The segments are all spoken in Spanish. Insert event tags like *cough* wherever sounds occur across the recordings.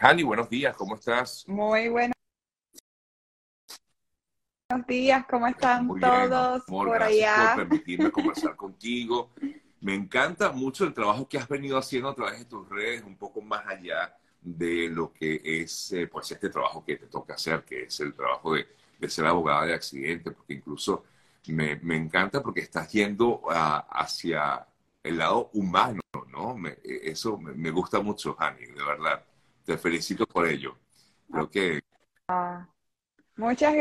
Hani, buenos días, ¿cómo estás? Muy buenos días, ¿cómo están todos por por gracias allá? por permitirme *laughs* conversar contigo. Me encanta mucho el trabajo que has venido haciendo a través de tus redes, un poco más allá de lo que es eh, pues este trabajo que te toca hacer, que es el trabajo de, de ser abogada de accidente, porque incluso me, me encanta porque estás yendo a- hacia el lado humano, ¿no? Me- eso me, me gusta mucho, Hani, de verdad. Te felicito por ello. Creo que Ah, muchas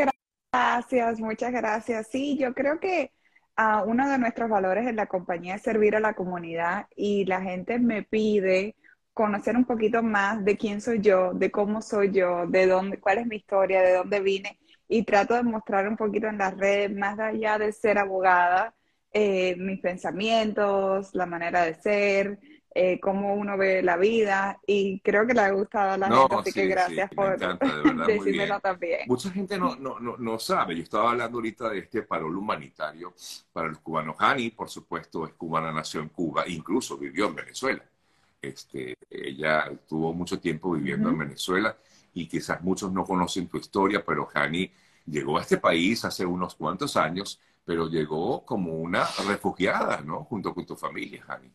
gracias, muchas gracias. Sí, yo creo que ah, uno de nuestros valores en la compañía es servir a la comunidad y la gente me pide conocer un poquito más de quién soy yo, de cómo soy yo, de dónde, cuál es mi historia, de dónde vine y trato de mostrar un poquito en las redes, más allá de ser abogada, eh, mis pensamientos, la manera de ser, eh, cómo uno ve la vida y creo que le ha gustado a la no, gente, así que sí, sí, gracias me por encanta, de verdad, *laughs* decírmelo también. Mucha gente no, no, no, no sabe. Yo estaba hablando ahorita de este parol humanitario para los cubanos. Hani, por supuesto, es cubana, nació en Cuba, incluso vivió en Venezuela. Este, ella tuvo mucho tiempo viviendo en Ujú. Venezuela y quizás muchos no conocen tu historia, pero Hani llegó a este país hace unos cuantos años, pero llegó como una refugiada, ¿no? Junto con tu familia, Hani.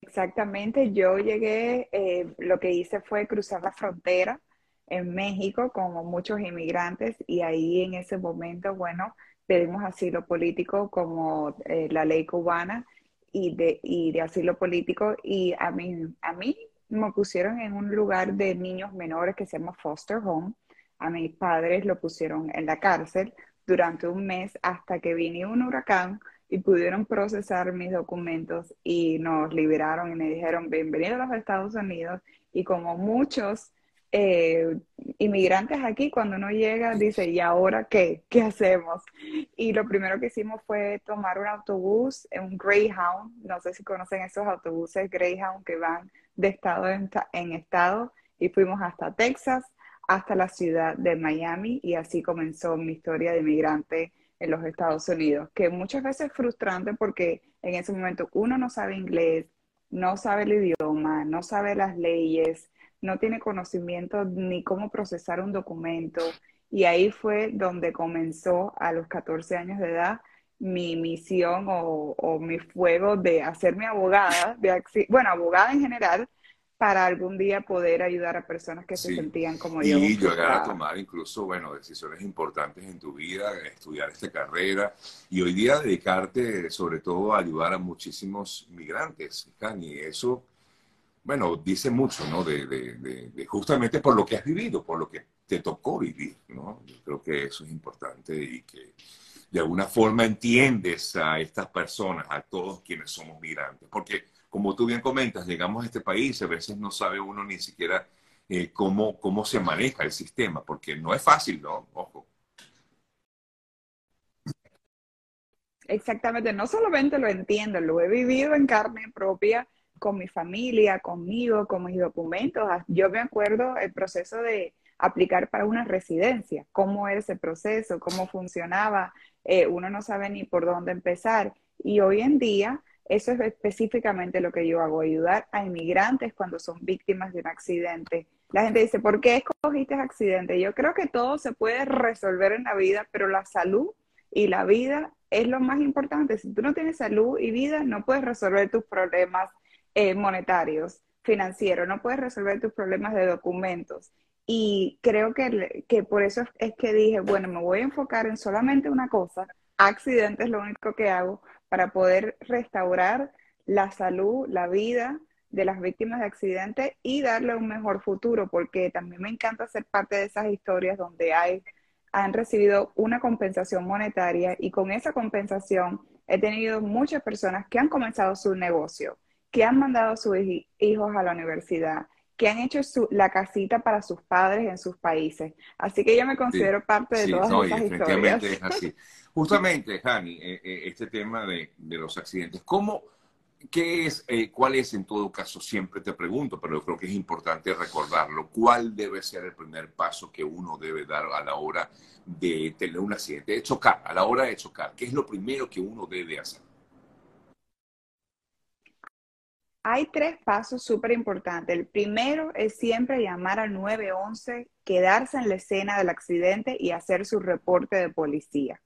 Exactamente, yo llegué, eh, lo que hice fue cruzar la frontera en México como muchos inmigrantes y ahí en ese momento, bueno, pedimos asilo político como eh, la ley cubana y de, y de asilo político y a mí, a mí me pusieron en un lugar de niños menores que se llama foster home, a mis padres lo pusieron en la cárcel durante un mes hasta que vino un huracán y pudieron procesar mis documentos y nos liberaron y me dijeron, bienvenido a los Estados Unidos. Y como muchos eh, inmigrantes aquí, cuando uno llega, dice, ¿y ahora qué? ¿Qué hacemos? Y lo primero que hicimos fue tomar un autobús, un Greyhound, no sé si conocen esos autobuses Greyhound que van de estado en, en estado, y fuimos hasta Texas, hasta la ciudad de Miami, y así comenzó mi historia de inmigrante en los Estados Unidos, que muchas veces es frustrante porque en ese momento uno no sabe inglés, no sabe el idioma, no sabe las leyes, no tiene conocimiento ni cómo procesar un documento. Y ahí fue donde comenzó a los 14 años de edad mi misión o, o mi fuego de hacerme abogada, de, bueno, abogada en general, para algún día poder ayudar a personas que se sentían como yo, Y llegar a tomar incluso, bueno, decisiones importantes en tu vida, estudiar esta carrera y hoy día dedicarte sobre todo a ayudar a muchísimos migrantes, Cani. Eso, bueno, dice mucho, ¿no? De, de- de- de justamente por lo que has vivido, por lo que te tocó vivir, ¿no? Yo creo que eso es importante y que de alguna forma entiendes a estas personas, a todos quienes somos migrantes, porque como tú bien comentas, llegamos a este país, a veces no sabe uno ni siquiera eh, cómo, cómo se maneja el sistema, porque no es fácil, ¿no? Ojo. Exactamente, no solamente lo entiendo, lo he vivido en carne propia con mi familia, conmigo, con mis documentos. Ah, Yo me acuerdo el proceso de aplicar para una residencia, cómo era ese proceso, cómo funcionaba, eh, uno no sabe ni por dónde empezar. Y hoy en día, eso es específicamente lo que yo hago, ayudar a inmigrantes cuando son víctimas de un accidente. La gente dice, ¿por qué escogiste accidente? Yo creo que todo se puede resolver en la vida, pero la salud y la vida es lo más importante. Si tú no tienes salud y vida, no puedes resolver tus problemas eh, monetarios, financieros, no puedes resolver tus problemas de documentos. Y creo que, que por eso es, que dije, bueno, me voy a enfocar en solamente una cosa, accidentes es lo único que hago para poder restaurar la salud, la vida de las víctimas de accidentes y darle un mejor futuro, porque también me encanta ser parte de esas historias donde hay han recibido una compensación monetaria y con esa compensación he tenido muchas personas que han comenzado su negocio, que han mandado a sus hij- hijos a la universidad, que han hecho su- la casita para sus padres en sus países. Así que yo me Sí, considero parte de sí, todas no, esas historias. es así. Justamente, Hani, eh, eh, este tema de, de los accidentes, ¿cómo, qué es, eh, cuál es en todo caso, siempre te pregunto, pero yo creo que es importante recordarlo, cuál debe ser el primer paso que uno debe dar a la hora de tener un accidente, de chocar, a la hora de chocar, ¿qué es lo primero que uno debe hacer? Hay tres pasos súper importantes. El primero es siempre llamar al 911, quedarse en la escena del accidente y hacer su reporte de policía.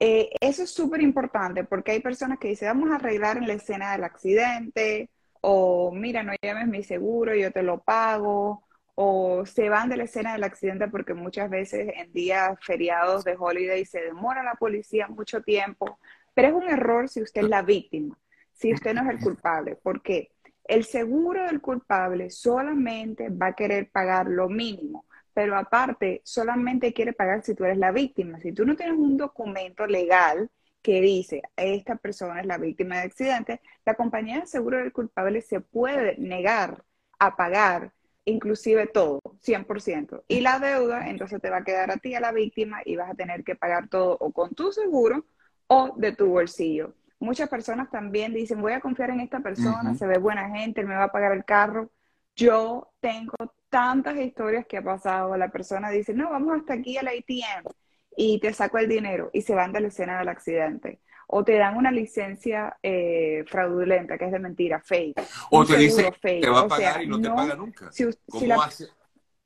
Eh, eso es súper importante porque hay personas que dicen, vamos a arreglar en la escena del accidente, o mira, no llames mi seguro, yo te lo pago, o se van de la escena del accidente porque muchas veces en días feriados de holiday se demora la policía mucho tiempo, pero es un error si usted es la víctima, si usted no es el culpable, porque el seguro del culpable solamente va a querer pagar lo mínimo, pero aparte solamente quiere pagar si tú eres la víctima. Si tú no tienes un documento legal que dice esta persona es la víctima de accidente, la compañía de seguro del culpable se puede negar a pagar inclusive todo, 100%. Y la deuda entonces te va a quedar a ti, a la víctima, y vas a tener que pagar todo o con tu seguro o de tu bolsillo. Muchas personas también dicen, voy a confiar en esta persona, se ve buena gente, él me va a pagar el carro. Yo tengo tantas historias que ha pasado. La persona dice, no, vamos hasta aquí al ATM y te saco el dinero y se van de la escena del accidente o te dan una licencia eh, fraudulenta, que es de mentira, fake. O te dice que te va a pagar y no, te paga nunca. ¿Cómo, hace,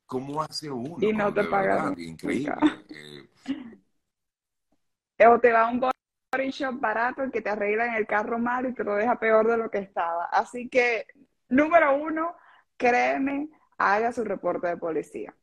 ¿Cómo, hace, uno? Y no te paga. Increíble. Eh. *laughs* O te va un body shop barato que te arreglan el carro mal y te lo deja peor de lo que estaba. Así que, número uno, créeme, haga su reporte de policía.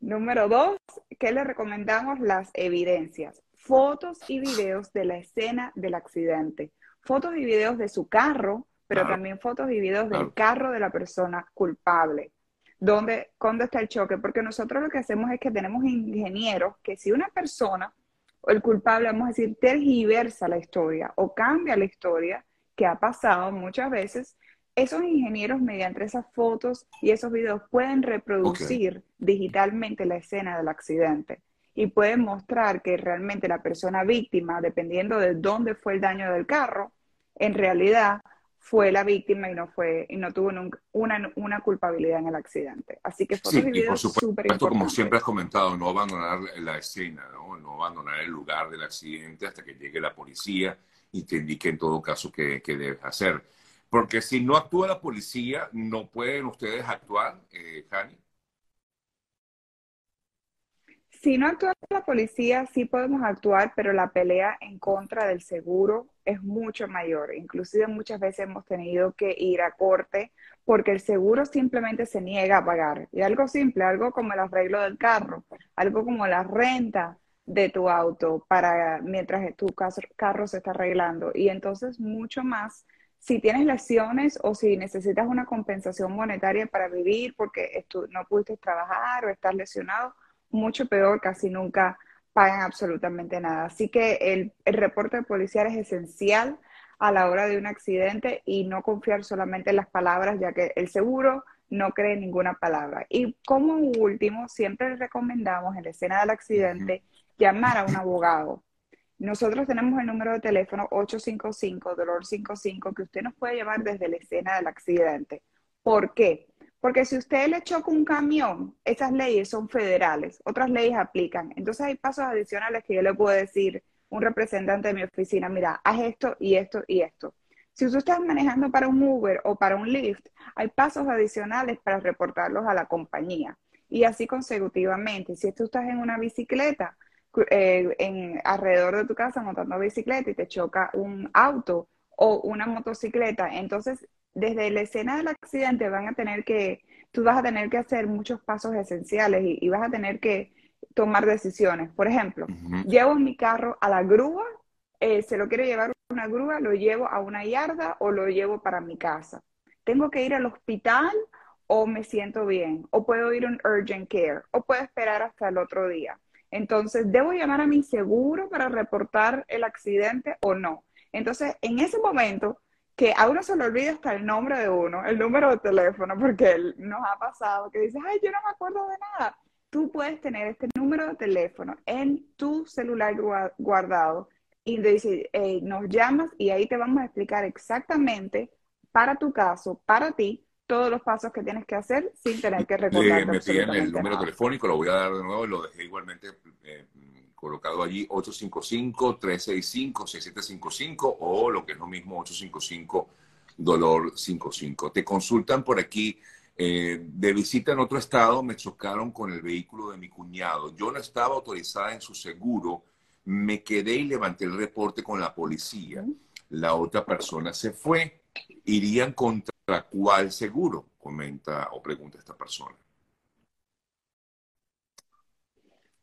Número dos, ¿qué le recomendamos? Las evidencias fotos y videos de la escena del accidente, fotos y videos de su carro, pero también fotos y videos del carro de la persona culpable. ¿Dónde, ¿Dónde está el choque? Porque nosotros lo que hacemos es que tenemos ingenieros que si una persona o el culpable, vamos a decir, tergiversa la historia o cambia la historia que ha pasado muchas veces, esos ingenieros mediante esas fotos y esos videos pueden reproducir digitalmente la escena del accidente y pueden mostrar que realmente la persona víctima, dependiendo de dónde fue el daño del carro, en realidad fue la víctima y no fue y no tuvo una, una, culpabilidad en el accidente. Así que fotos y, por supuesto, como siempre has comentado, no abandonar la escena, ¿no? no abandonar el lugar del accidente hasta que llegue la policía y te indique en todo caso qué, qué debes hacer. Porque si no actúa la policía, no pueden ustedes actuar, eh, Si no actúa la policía, sí podemos actuar, pero la pelea en contra del seguro es mucho mayor. Inclusive muchas veces hemos tenido que ir a corte porque el seguro simplemente se niega a pagar. Y algo simple, algo como el arreglo del carro, algo como la renta de tu auto para mientras tu carro se está arreglando. Y entonces mucho más si tienes lesiones o si necesitas una compensación monetaria para vivir porque no pudiste trabajar o estás lesionado, mucho peor, casi nunca pagan absolutamente nada. Así que el, reporte policial es esencial a la hora de un accidente y no confiar solamente en las palabras, ya que el seguro no cree ninguna palabra. Y como último, siempre recomendamos en la escena del accidente llamar a un abogado. Nosotros tenemos el número de teléfono 855 dolor 55 que usted nos puede llamar desde la escena del accidente. ¿Por qué? Porque si usted le choca un camión, esas leyes son federales, otras leyes aplican. Entonces hay pasos adicionales que yo le puedo decir un representante de mi oficina, mira, haz esto y esto y esto. Si usted está manejando para un Uber o para un Lyft, hay pasos adicionales para reportarlos a la compañía. Y así consecutivamente. Si tú estás en una bicicleta, eh, en, alrededor de tu casa montando bicicleta y te choca un auto o una motocicleta, entonces desde la escena del accidente van a tener que, tú vas a tener que hacer muchos pasos esenciales y, vas a tener que tomar decisiones. Por ejemplo, llevo mi carro a la grúa, eh, se lo quiero llevar una grúa, lo llevo a una yarda o lo llevo para mi casa. Tengo que ir al hospital o me siento bien, o puedo ir a un urgent care, o puedo esperar hasta el otro día. Entonces, ¿debo llamar a mi seguro para reportar el accidente o no? Entonces, en ese momento, que a uno se le olvida hasta el nombre de uno, el número de teléfono, porque nos ha pasado que dices, ay, yo no me acuerdo de nada. Tú puedes tener este número de teléfono en tu celular guardado y dice, nos llamas y ahí te vamos a explicar exactamente para tu caso, para ti, todos los pasos que tienes que hacer sin tener que recordar. me piden el número telefónico, lo voy a dar de nuevo, lo dejé igualmente eh, colocado allí 855-365-6755 o lo que es lo mismo Dolor 55. Te consultan por aquí. Eh, de visita en otro estado me chocaron con el vehículo de mi cuñado. Yo no estaba autorizada en su seguro. Me quedé y levanté el reporte con la policía. La otra persona se fue. ¿Irían contra cuál seguro? Comenta o pregunta esta persona.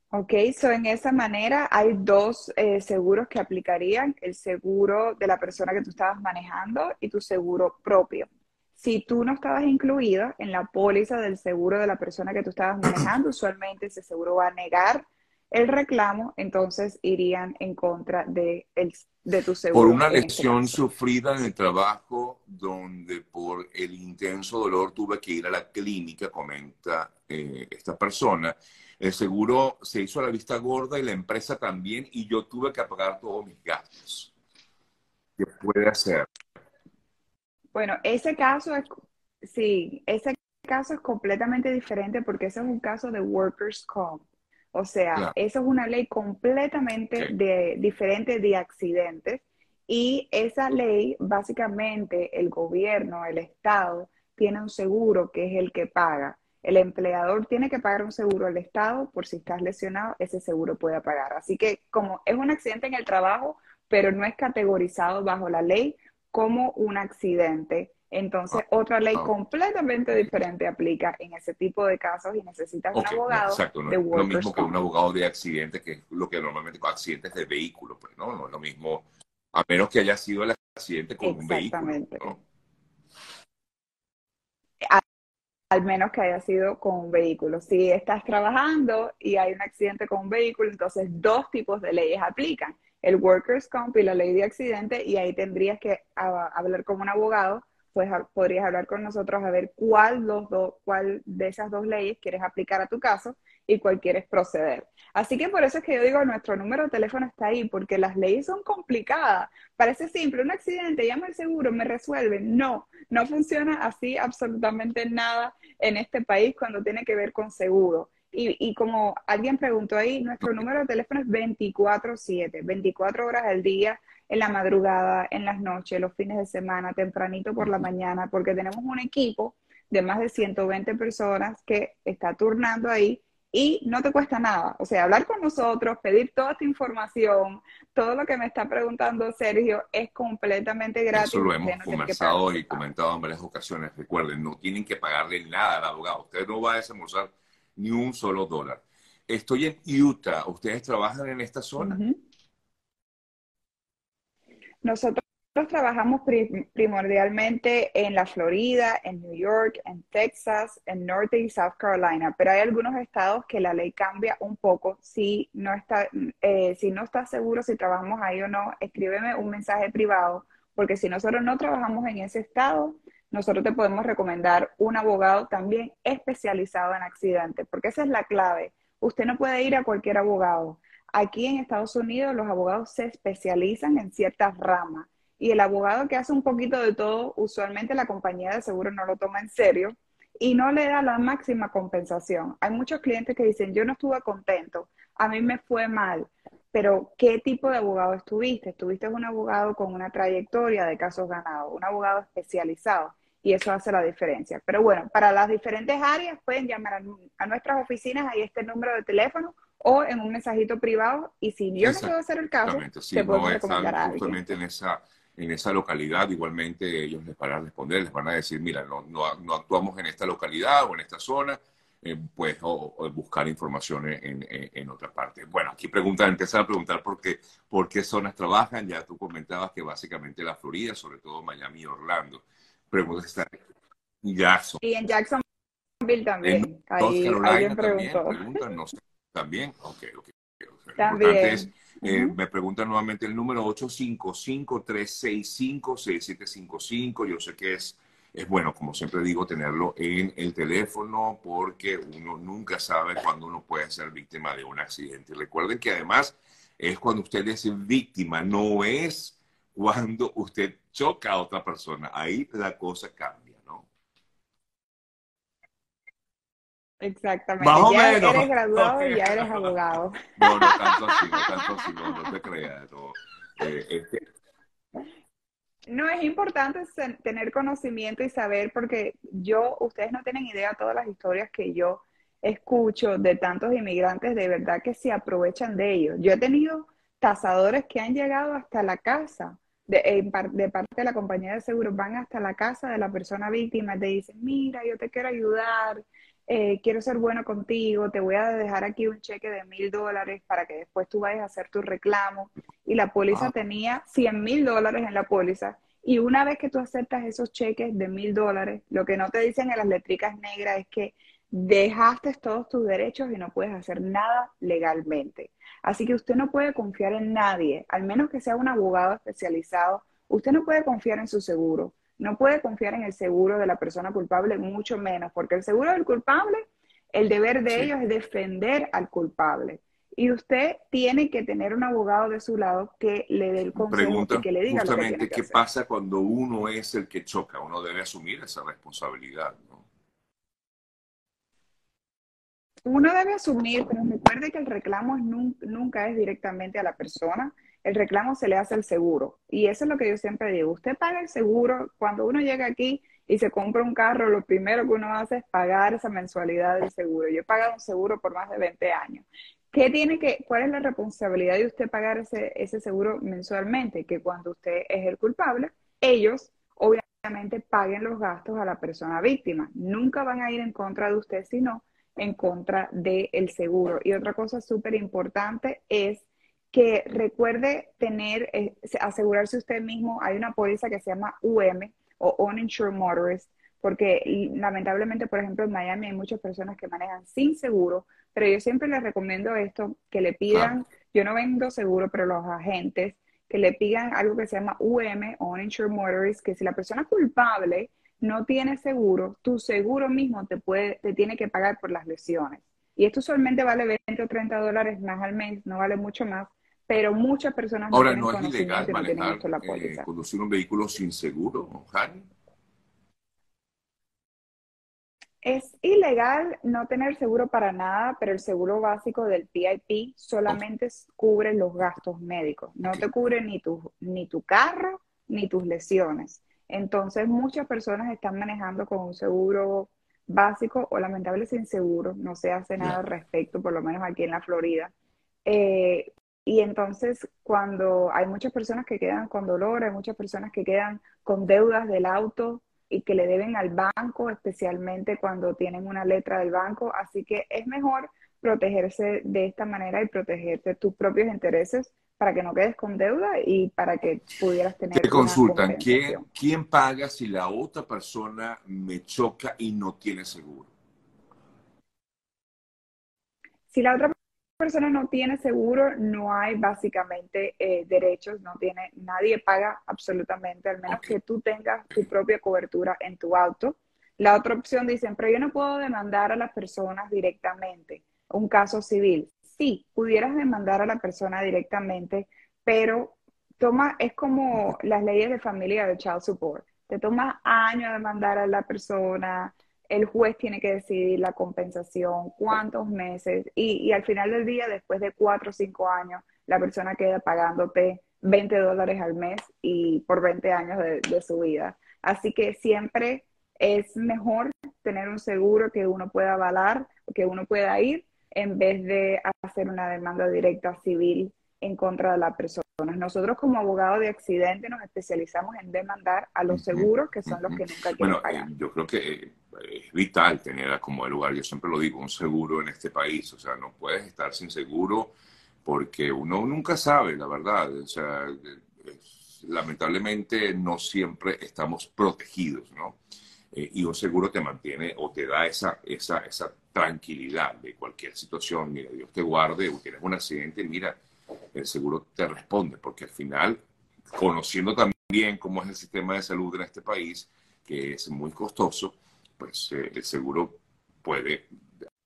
Ok, so en esa manera hay dos eh, seguros que aplicarían, el seguro de la persona que tú estabas manejando y tu seguro propio. Si tú no estabas incluida en la póliza del seguro de la persona que tú estabas manejando, usualmente ese seguro va a negar el reclamo, entonces irían en contra de, el, de tu seguro. Por una este lesión sufrida en el trabajo donde por el intenso dolor tuve que ir a la clínica, comenta eh, esta persona el seguro se hizo a la vista gorda y la empresa también, y yo tuve que pagar todos mis gastos. ¿Qué puede hacer? Bueno, ese caso es, sí, ese caso es completamente diferente porque ese es un caso de workers' comp. O sea, eso es una ley completamente de, diferente de accidentes y esa ley, básicamente, el gobierno, el Estado, tiene un seguro que es el que paga. El empleador tiene que pagar un seguro al Estado por si estás lesionado, ese seguro puede pagar. Así que como es un accidente en el trabajo, pero no es categorizado bajo la ley como un accidente, entonces ah, otra ley ah. completamente diferente aplica en ese tipo de casos y necesitas un abogado. exacto, no es lo mismo que un abogado de accidente, que es lo que normalmente con accidentes de vehículos, pues no, no es lo mismo, a menos que haya sido el accidente con un vehículo al menos que haya sido con un vehículo. Si estás trabajando y hay un accidente con un vehículo, entonces dos tipos de leyes aplican, el Workers' Comp y la ley de accidente, y ahí tendrías que hablar con un abogado, pues podrías hablar con nosotros a ver cuál, los dos, cuál de esas dos leyes quieres aplicar a tu caso y cuál quieres proceder. Así que por eso es que yo digo, nuestro número de teléfono está ahí, porque las leyes son complicadas. Parece simple, un accidente, llama al seguro, me resuelven. No, no funciona así absolutamente nada en este país cuando tiene que ver con seguro. Y, y como alguien preguntó ahí, nuestro número de teléfono es 24/7, 24 horas al día, en la madrugada, en las noches, los fines de semana, tempranito por la mañana, porque tenemos un equipo de más de 120 personas que está turnando ahí y no te cuesta nada. O sea, hablar con nosotros, pedir toda esta información, todo lo que me está preguntando Sergio es completamente gratis. Eso lo hemos conversado y comentado en varias ocasiones. Recuerden, no tienen que pagarle nada al abogado. Usted no va a desembolsar ni un solo dólar. Estoy en Utah. ¿Ustedes trabajan en esta zona? Nosotros trabajamos primordialmente en la Florida, en New York, en Texas, en Norte y South Carolina, pero hay algunos estados que la ley cambia un poco. Si no está, eh, si no estás seguro si trabajamos ahí o no, escríbeme un mensaje privado, porque si nosotros no trabajamos en ese estado, nosotros te podemos recomendar un abogado también especializado en accidentes, porque esa es la clave. Usted no puede ir a cualquier abogado. Aquí en Estados Unidos los abogados se especializan en ciertas ramas y el abogado que hace un poquito de todo, usualmente la compañía de seguro no lo toma en serio y no le da la máxima compensación. Hay muchos clientes que dicen, yo no estuve contento, a mí me fue mal, pero ¿qué tipo de abogado estuviste? Estuviste un abogado con una trayectoria de casos ganados, un abogado especializado y eso hace la diferencia. Pero bueno, para las diferentes áreas pueden llamar a, nuestras oficinas, ahí está el número de teléfono o en un mensajito privado y si yo no puedo hacer el caso, te puedo recomendar a alguien. Justamente en esa en esa localidad, igualmente ellos les van a responder, les van a decir, mira, no, no, actuamos en esta localidad o en esta zona, eh, pues, o, buscar información en, en, otra parte. Bueno, aquí preguntan, empiezan a preguntar por qué, por qué zonas trabajan, ya tú comentabas que básicamente la Florida, sobre todo Miami y Orlando. Preguntas están en Jackson. Y en Jacksonville también. En Ahí, Carolina también, preguntan, no sé, también, ok, ok. También. Eh, me pregunta nuevamente el número 855-365-6755. Yo sé que es, es bueno, como siempre digo, tenerlo en el teléfono porque uno nunca sabe cuándo uno puede ser víctima de un accidente. Recuerden que además es cuando usted es víctima, no es cuando usted choca a otra persona. Ahí la cosa cambia. Exactamente. ya eres graduado y ya eres abogado. *laughs* No, no tanto así, no tanto así, no, te creas. Eh, No, es importante tener conocimiento y saber, porque yo, ustedes no tienen idea de todas las historias que yo escucho de tantos inmigrantes, de verdad que se aprovechan de ellos. Yo he tenido tasadores que han llegado hasta la casa, de, de parte de la compañía de seguros, van hasta la casa de la persona víctima, te dicen, mira, yo te quiero ayudar, eh, quiero ser bueno contigo, te voy a dejar aquí un cheque de mil dólares para que después tú vayas a hacer tu reclamo. Y la póliza tenía 100 mil dólares en la póliza. Y una vez que tú aceptas esos cheques de mil dólares, lo que no te dicen en las letricas negras es que dejaste todos tus derechos y no puedes hacer nada legalmente. Así que usted no puede confiar en nadie, al menos que sea un abogado especializado. Usted no puede confiar en su seguro, no puede confiar en el seguro de la persona culpable, mucho menos, porque el seguro del culpable, el deber de ellos es defender al culpable. Y usted tiene que tener un abogado de su lado que le dé el consejo y que le diga justamente lo que qué pasa cuando uno es el que choca. Uno debe asumir esa responsabilidad, ¿no? Uno debe asumir, pero recuerde que el reclamo nunca es directamente a la persona, el reclamo se le hace al seguro. Y eso es lo que yo siempre digo. Usted paga el seguro, cuando uno llega aquí y se compra un carro, lo primero que uno hace es pagar esa mensualidad del seguro. Yo he pagado un seguro por más de 20 años. ¿Qué tiene que, cuál es la responsabilidad de usted pagar ese, ese seguro mensualmente? Que cuando usted es el culpable, ellos obviamente paguen los gastos a la persona víctima. Nunca van a ir en contra de usted, sino en contra del seguro. Y otra cosa súper importante es que recuerde tener, eh, asegurarse usted mismo, hay una póliza que se llama UM o Uninsured Motorist, porque lamentablemente, por ejemplo, en Miami hay muchas personas que manejan sin seguro, pero yo siempre les recomiendo esto, que le pidan, yo no vendo seguro, pero los agentes, que le pidan algo que se llama UM, Uninsured Motorist, que si la persona es culpable, no tienes seguro, tu seguro mismo te, puede, te tiene que pagar por las lesiones. Y esto solamente vale 20 o 30 dólares más al mes, no vale mucho más, pero muchas personas Ahora, no, es ilegal manejar, eh, conducir un vehículo sin seguro, Jani. Es ilegal no tener seguro para nada, pero el seguro básico del PIP solamente cubre los gastos médicos. No te cubre ni tu, ni tu carro ni tus lesiones. Entonces, muchas personas están manejando con un seguro básico o lamentable sin seguro. No se hace nada al respecto, por lo menos aquí en la Florida. Eh, y entonces, cuando hay muchas personas que quedan con dolor, hay muchas personas que quedan con deudas del auto y que le deben al banco, especialmente cuando tienen una letra del banco. Así que es mejor protegerse de esta manera y protegerte tus propios intereses para que no quedes con deuda y para que pudieras tener. Te consultan, ¿quién, ¿quién paga si la otra persona me choca y no tiene seguro? Si la otra persona no tiene seguro, no hay básicamente eh, derechos, no tiene, nadie paga absolutamente, al menos que tú tengas tu propia cobertura en tu auto. La otra opción dicen, pero yo no puedo demandar a las personas directamente, un caso civil sí, pudieras demandar a la persona directamente, pero toma, es como las leyes de familia de child support. Te toma años demandar a la persona, el juez tiene que decidir la compensación, cuántos meses, y, al final del día, después de cuatro o cinco años, la persona queda pagándote 20 dólares al mes y por 20 años de, de su vida. Así que siempre es mejor tener un seguro que uno pueda avalar, que uno pueda ir en vez de hacer una demanda directa civil en contra de la persona. Nosotros como abogados de accidente nos especializamos en demandar a los seguros, que son los que nunca quieren bueno, pagar. Eh, yo creo que eh, es vital tener como el lugar, yo siempre lo digo, un seguro en este país. O sea, no puedes estar sin seguro porque uno nunca sabe, la verdad. O sea, lamentablemente no siempre estamos protegidos, ¿no? Eh, y un seguro te mantiene o te da esa, esa, esa tranquilidad de cualquier situación. Mira, Dios te guarde o tienes un accidente, mira, el seguro te responde, porque al final, conociendo también cómo es el sistema de salud en este país, que es muy costoso, pues eh, el seguro puede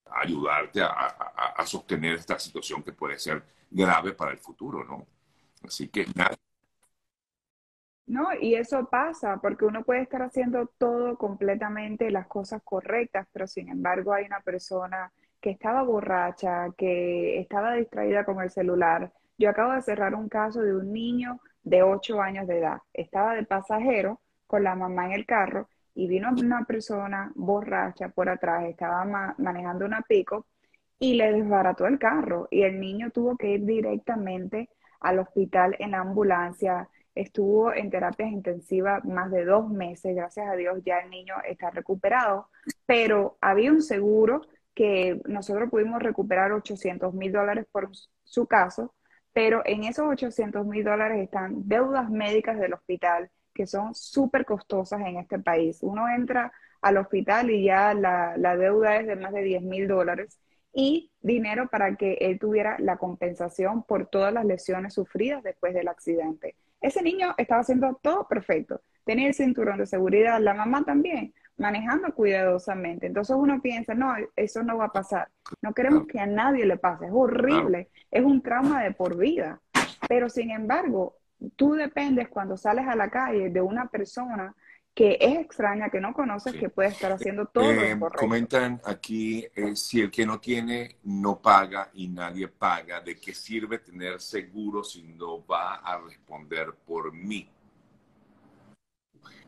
ayudarte a, a, sostener esta situación que puede ser grave para el futuro, ¿no? Así que nada, ¿no? Y eso pasa porque uno puede estar haciendo todo completamente las cosas correctas, pero sin embargo hay una persona que estaba borracha, que estaba distraída con el celular. Yo acabo de cerrar un caso de un niño de 8 años de edad. Estaba de pasajero con la mamá en el carro y vino una persona borracha por atrás, estaba manejando una pico y le desbarató el carro y el niño tuvo que ir directamente al hospital en ambulancia. Estuvo en terapia intensiva más de dos meses, gracias a Dios ya el niño está recuperado, pero había un seguro que nosotros pudimos recuperar 800 mil dólares por su caso, pero en esos 800 mil dólares están deudas médicas del hospital que son súper costosas en este país. Uno entra al hospital y ya la, la deuda es de más de 10 mil dólares y dinero para que él tuviera la compensación por todas las lesiones sufridas después del accidente. Ese niño estaba haciendo todo perfecto. Tenía el cinturón de seguridad, la mamá también, manejando cuidadosamente. Entonces uno piensa, no, eso no va a pasar. No queremos que a nadie le pase. Es horrible. Es un trauma de por vida. Pero sin embargo, tú dependes cuando sales a la calle de una persona que es extraña, que no conoces, que puede estar haciendo todo eh, Comentan aquí, eh, si el que no tiene no paga y nadie paga, ¿de qué sirve tener seguro si no va a responder por mí?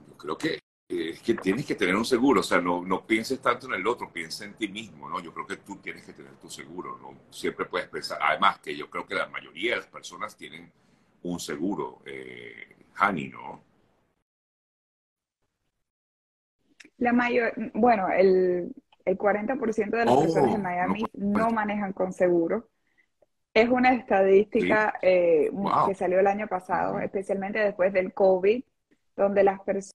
Yo creo que es que tienes que tener un seguro, o sea, no, no pienses tanto en el otro, piensa en ti mismo, ¿no? Yo creo que tú tienes que tener tu seguro, ¿no? Siempre puedes pensar, además que yo creo que la mayoría de las personas tienen un seguro, eh, Hani, ¿no? La mayor, bueno, el, el 40% de las personas en oh, Miami no, manejan con seguro. Es una estadística eh, que salió el año pasado, especialmente después del COVID, donde las personas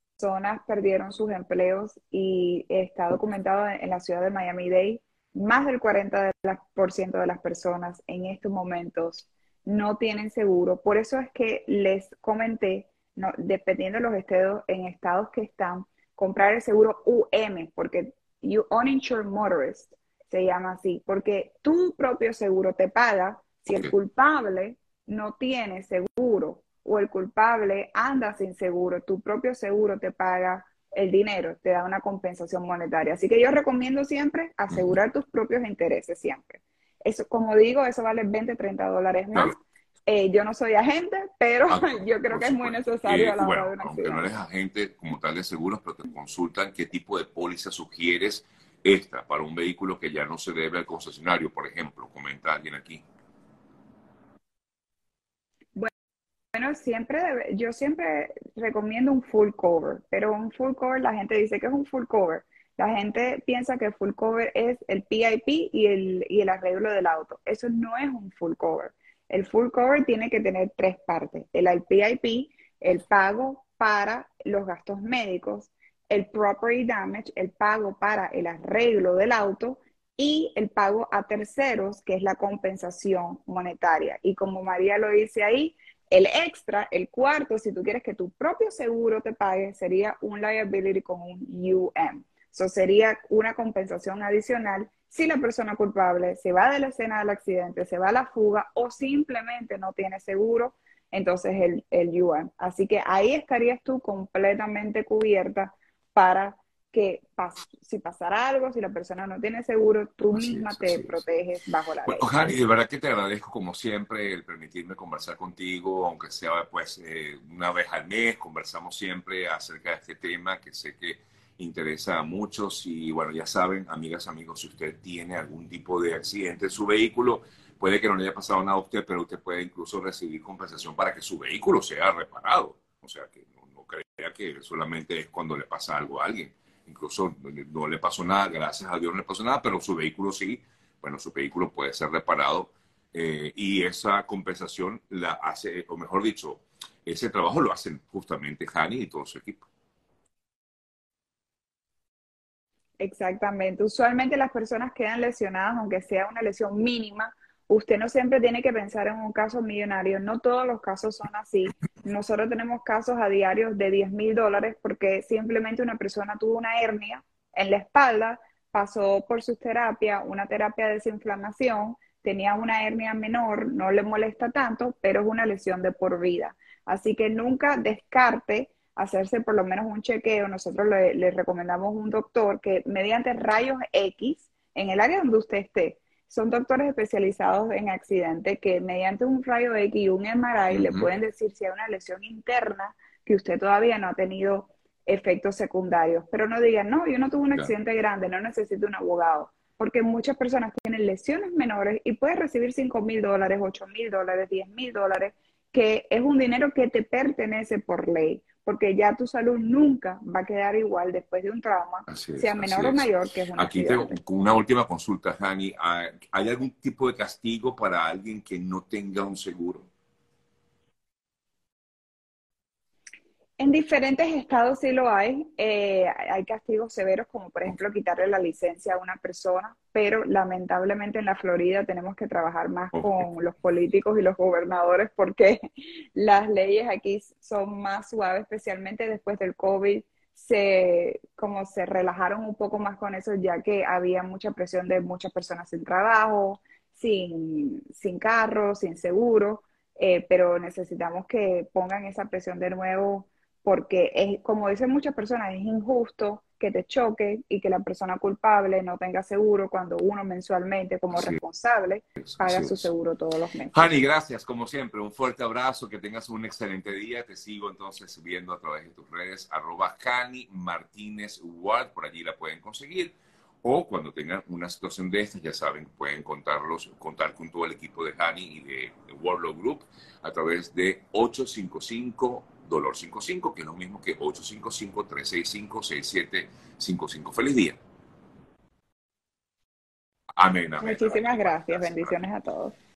perdieron sus empleos y está documentado en la ciudad de Miami-Dade, más del 40% de las personas en estos momentos no tienen seguro. Por eso es que les comenté, no, dependiendo de los estados, en estados que están, comprar el seguro UM, porque you uninsured motorist se llama así, porque tu propio seguro te paga. Si el culpable no tiene seguro o el culpable anda sin seguro, tu propio seguro te paga el dinero, te da una compensación monetaria. Así que yo recomiendo siempre asegurar tus propios intereses siempre. Eso, como digo, eso vale 20, 30 dólares más. Eh, yo no soy agente, pero ah, *laughs* yo creo que es muy necesario a la hora de un Aunque no eres agente como tal de seguros, pero te consultan qué tipo de póliza sugieres esta para un vehículo que ya no se debe al concesionario, por ejemplo, comenta alguien aquí. Bueno, siempre yo siempre recomiendo un full cover, pero un full cover la gente dice que es un full cover. La gente piensa que full cover es el PIP y el, y el arreglo del auto. Eso no es un full cover. El full cover tiene que tener tres partes. El PIP, el pago para los gastos médicos, el property damage, el pago para el arreglo del auto y el pago a terceros, que es la compensación monetaria. Y como María lo dice ahí, el extra, el cuarto, si tú quieres que tu propio seguro te pague, sería un liability con un UM. Eso sería una compensación adicional si la persona culpable se va de la escena del accidente, se va a la fuga o simplemente no tiene seguro, entonces el, el UN. Así que ahí estarías tú completamente cubierta para que si pasara algo, si la persona no tiene seguro, tú misma te proteges bajo la bueno, ley. de verdad que te agradezco como siempre el permitirme conversar contigo, aunque sea pues eh, una vez al mes, conversamos siempre acerca de este tema que sé que interesa a muchos y bueno, ya saben, amigas, amigos, si usted tiene algún tipo de accidente en su vehículo, puede que no le haya pasado nada a usted, pero usted puede incluso recibir compensación para que su vehículo sea reparado. O sea, que no, crea que solamente es cuando le pasa algo a alguien. Incluso no le pasó nada, gracias a Dios no le pasó nada, pero su vehículo sí, bueno, su vehículo puede ser reparado eh, y esa compensación la hace, o mejor dicho, ese trabajo lo hacen justamente Hani y todo su equipo. Exactamente. Usualmente las personas quedan lesionadas, aunque sea una lesión mínima. Usted no siempre tiene que pensar en un caso millonario. No todos los casos son así. Nosotros tenemos casos a diario de 10 mil dólares porque simplemente una persona tuvo una hernia en la espalda, pasó por su terapia, una terapia de desinflamación, tenía una hernia menor, no le molesta tanto, pero es una lesión de por vida. Así que nunca descarte hacerse por lo menos un chequeo, nosotros le, recomendamos un doctor que mediante rayos X, en el área donde usted esté, son doctores especializados en accidentes que mediante un rayo X y un MRI le pueden decir si hay una lesión interna que usted todavía no ha tenido efectos secundarios. Pero no digan, no, yo no tuve un accidente grande, no necesito un abogado. Porque muchas personas tienen lesiones menores y puedes recibir 5 mil dólares, 8 mil dólares, 10 mil dólares, que es un dinero que te pertenece por ley porque ya tu salud nunca va a quedar igual después de un trauma, sea menor o mayor, que es una Aquí tengo una última consulta, Hani. ¿Hay algún tipo de castigo para alguien que no tenga un seguro? En diferentes estados sí lo hay. Eh, hay castigos severos, como por ejemplo quitarle la licencia a una persona, pero lamentablemente en la Florida tenemos que trabajar más con los políticos y los gobernadores porque *laughs* las leyes aquí son más suaves, especialmente después del COVID. Se, como se relajaron un poco más con eso, ya que había mucha presión de muchas personas sin trabajo, sin, sin carro, sin seguro, eh, pero necesitamos que pongan esa presión de nuevo porque es, como dicen muchas personas, es injusto que te choque y que la persona culpable no tenga seguro cuando uno mensualmente como responsable paga su seguro todos los meses. Hani, gracias como siempre, un fuerte abrazo, que tengas un excelente día, te sigo entonces viendo a través de tus redes, arroba Hani Martínez Ward, por allí la pueden conseguir, o cuando tengan una situación de estas, ya saben, pueden contarlos, contar con todo el equipo de Hani y de, de Warlock Group a través de 855 Dolor 55, que es lo mismo que 855-365-6755. Feliz día. Amén, amén. Muchísimas gracias. Bendiciones a todos.